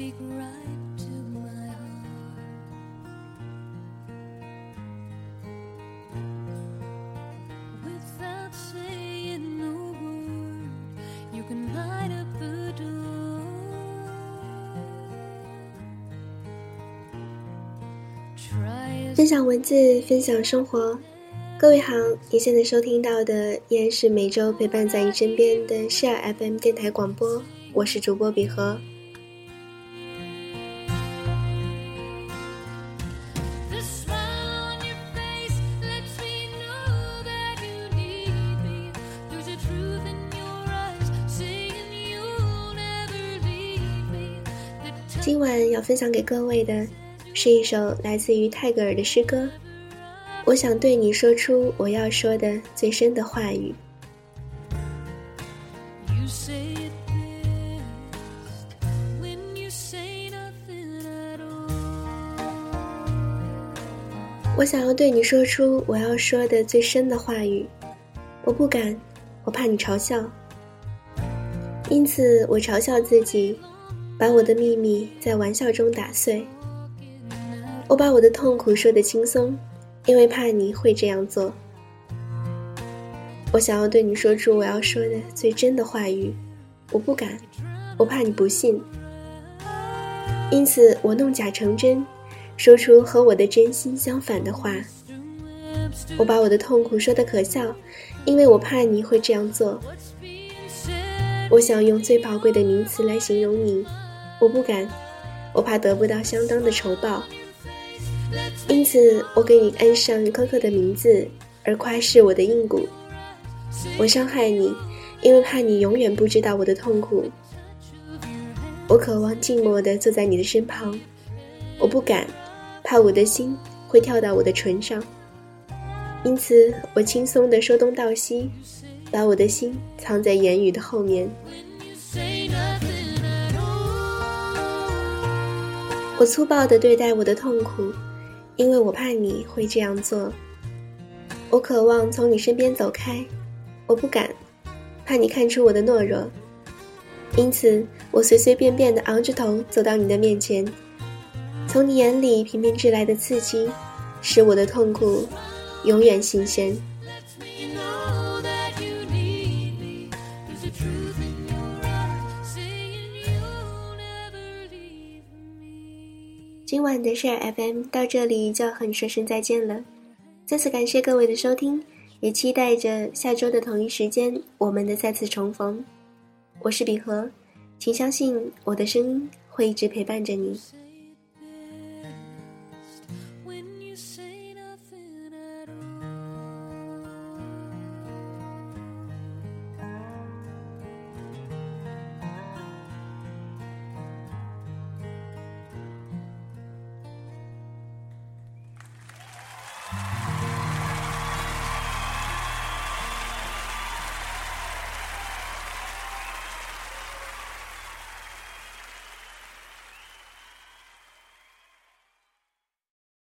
speak right to my heart. Without saying a word, you can light up the door. Try 分享文字，分享生活。各位好，你现在收听到的依然是每周陪伴在你身边的 Share FM 电台广播，我是主播比和。今晚要分享给各位的是一首来自于泰戈尔的诗歌。我想对你说出我要说的最深的话语。我想要对你说出我要说的最深的话语，我不敢，我怕你嘲笑，因此我嘲笑自己，把我的秘密在玩笑中打碎。我把我的痛苦说得轻松，因为怕你会这样做。我想要对你说出我要说的最真的话语，我不敢，我怕你不信，因此我弄假成真，说出和我的真心相反的话。我把我的痛苦说得可笑，因为我怕你会这样做。我想用最宝贵的名词来形容你，我不敢，我怕得不到相当的酬报，因此我给你安上苛刻的名字，而夸饰我的硬骨。我伤害你，因为怕你永远不知道我的痛苦。我渴望静默地坐在你的身旁，我不敢，怕我的心会跳到我的唇上，因此我轻松地说东道西，把我的心藏在言语的后面。我粗暴地对待我的痛苦，因为我怕你会这样做。我渴望从你身边走开，我不敢，怕你看出我的懦弱。因此，我随随便便地昂着头走到你的面前，从你眼里频频掷来的刺激，使我的痛苦永远新鲜。今晚的 Share FM 到这里就要和你说声再见了，再次感谢各位的收听，也期待着下周的同一时间我们的再次重逢。我是笔和，请相信我的声音会一直陪伴着你。